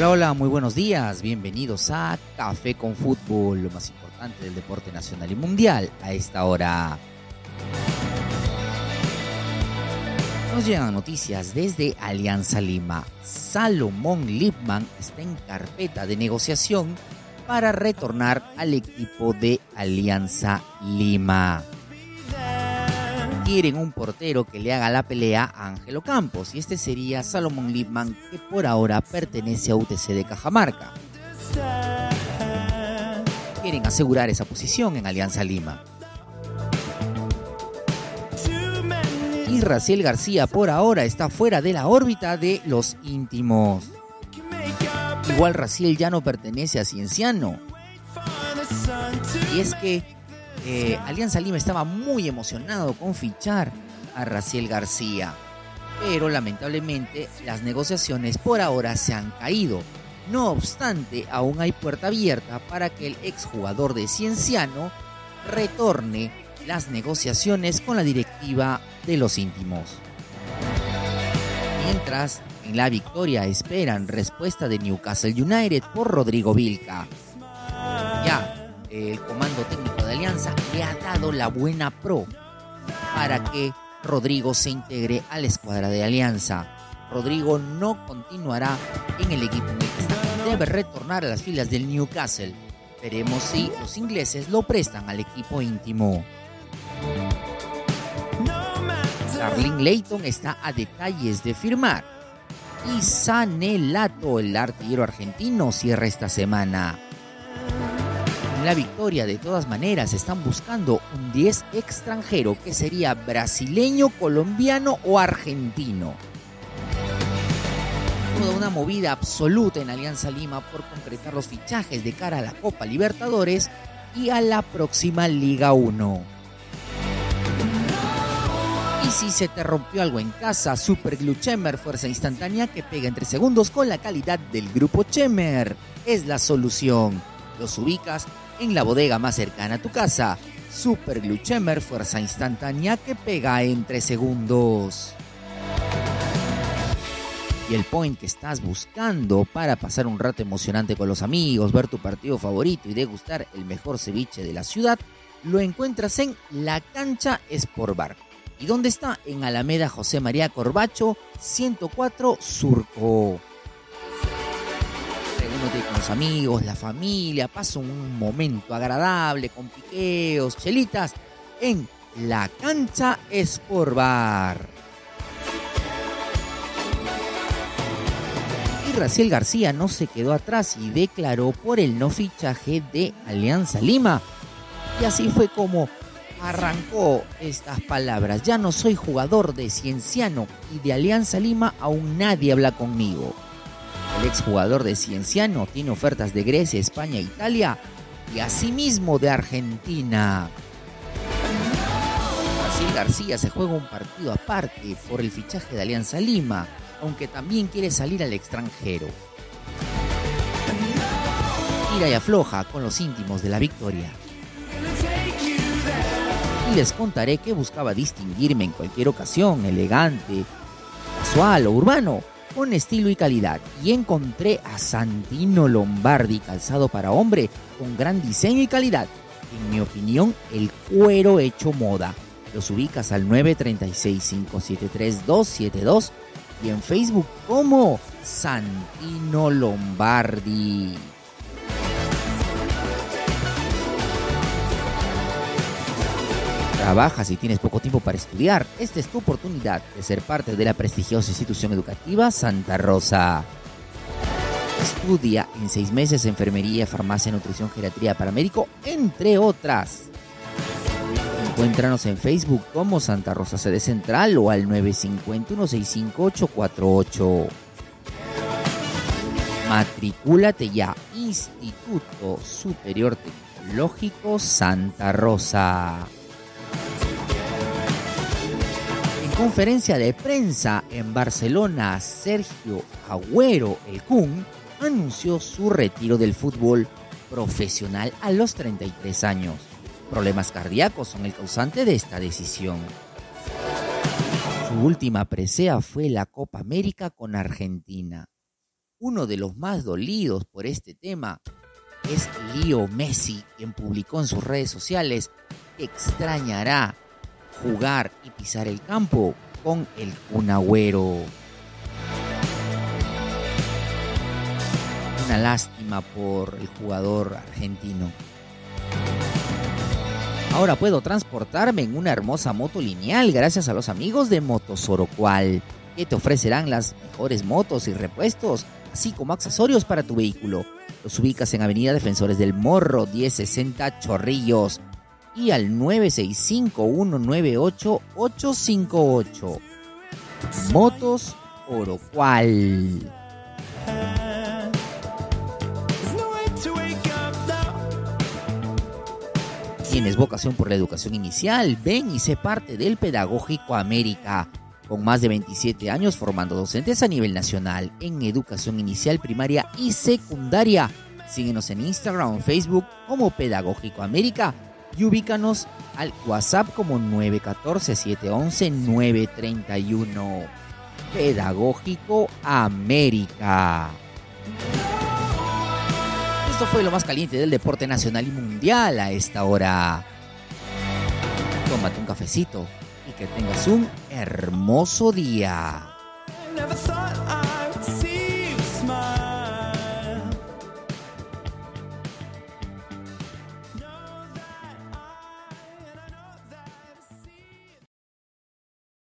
Hola, hola, muy buenos días. Bienvenidos a Café con Fútbol, lo más importante del deporte nacional y mundial a esta hora. Nos llegan noticias desde Alianza Lima. Salomón Lipman está en carpeta de negociación para retornar al equipo de Alianza Lima. Quieren un portero que le haga la pelea a Ángelo Campos y este sería Salomón Lipman que por ahora pertenece a UTC de Cajamarca. Quieren asegurar esa posición en Alianza Lima. y Raciel García por ahora está fuera de la órbita de los íntimos. Igual Raciel ya no pertenece a Cienciano. Y es que eh, Alianza Lima estaba muy emocionado con fichar a Raciel García. Pero lamentablemente las negociaciones por ahora se han caído. No obstante, aún hay puerta abierta para que el exjugador de Cienciano retorne las negociaciones con la directiva de los íntimos. Mientras, en la victoria esperan respuesta de Newcastle United por Rodrigo Vilca. Ya, el comando técnico de Alianza le ha dado la buena pro para que Rodrigo se integre a la escuadra de Alianza. Rodrigo no continuará en el equipo Debe retornar a las filas del Newcastle. Veremos si los ingleses lo prestan al equipo íntimo. Darling Layton está a detalles de firmar. Y Sanelato, el artillero argentino, cierra esta semana. En la victoria, de todas maneras, están buscando un 10 extranjero que sería brasileño, colombiano o argentino. Toda una movida absoluta en Alianza Lima por concretar los fichajes de cara a la Copa Libertadores y a la próxima Liga 1. Y si se te rompió algo en casa, Super Glue Chemer, fuerza instantánea que pega entre segundos con la calidad del grupo Chemer. Es la solución. Los ubicas en la bodega más cercana a tu casa. Super Glue Chemer, fuerza instantánea que pega entre segundos. Y el point que estás buscando para pasar un rato emocionante con los amigos, ver tu partido favorito y degustar el mejor ceviche de la ciudad, lo encuentras en La Cancha Sport Bar ¿Y dónde está? En Alameda José María Corbacho, 104 Surco. Con los amigos, la familia, pasa un momento agradable con piqueos, chelitas en la cancha Sport. Y Raciel García no se quedó atrás y declaró por el no fichaje de Alianza Lima. Y así fue como arrancó estas palabras. Ya no soy jugador de Cienciano y de Alianza Lima aún nadie habla conmigo. El exjugador de Cienciano tiene ofertas de Grecia, España, Italia y asimismo de Argentina. Brasil García se juega un partido aparte por el fichaje de Alianza Lima, aunque también quiere salir al extranjero. Tira y afloja con los íntimos de la victoria y les contaré que buscaba distinguirme en cualquier ocasión, elegante, casual o urbano, con estilo y calidad. Y encontré a Santino Lombardi, calzado para hombre, con gran diseño y calidad. En mi opinión, el cuero hecho moda. Los ubicas al 936-573-272 y en Facebook como Santino Lombardi. Trabajas y tienes poco tiempo para estudiar. Esta es tu oportunidad de ser parte de la prestigiosa institución educativa Santa Rosa. Estudia en seis meses enfermería, farmacia, nutrición, geriatría, paramédico, entre otras. Encuéntranos en Facebook como Santa Rosa Sede Central o al 951-65848. Matricúlate ya, Instituto Superior Tecnológico Santa Rosa. Conferencia de prensa en Barcelona, Sergio Agüero, el Kun, anunció su retiro del fútbol profesional a los 33 años. Problemas cardíacos son el causante de esta decisión. Su última presea fue la Copa América con Argentina. Uno de los más dolidos por este tema es Leo Messi, quien publicó en sus redes sociales extrañará jugar y pisar el campo con el Cunagüero. Una lástima por el jugador argentino. Ahora puedo transportarme en una hermosa moto lineal gracias a los amigos de Motosorocual, que te ofrecerán las mejores motos y repuestos, así como accesorios para tu vehículo. Los ubicas en Avenida Defensores del Morro, 1060 Chorrillos y al 965-198-858. Motos Orocual. ¿Tienes vocación por la educación inicial? Ven y sé parte del Pedagógico América. Con más de 27 años formando docentes a nivel nacional en educación inicial, primaria y secundaria. Síguenos en Instagram Facebook como Pedagógico América y ubícanos al WhatsApp como 914-711-931. Pedagógico América. Esto fue lo más caliente del deporte nacional y mundial a esta hora. Tómate un cafecito y que tengas un hermoso día.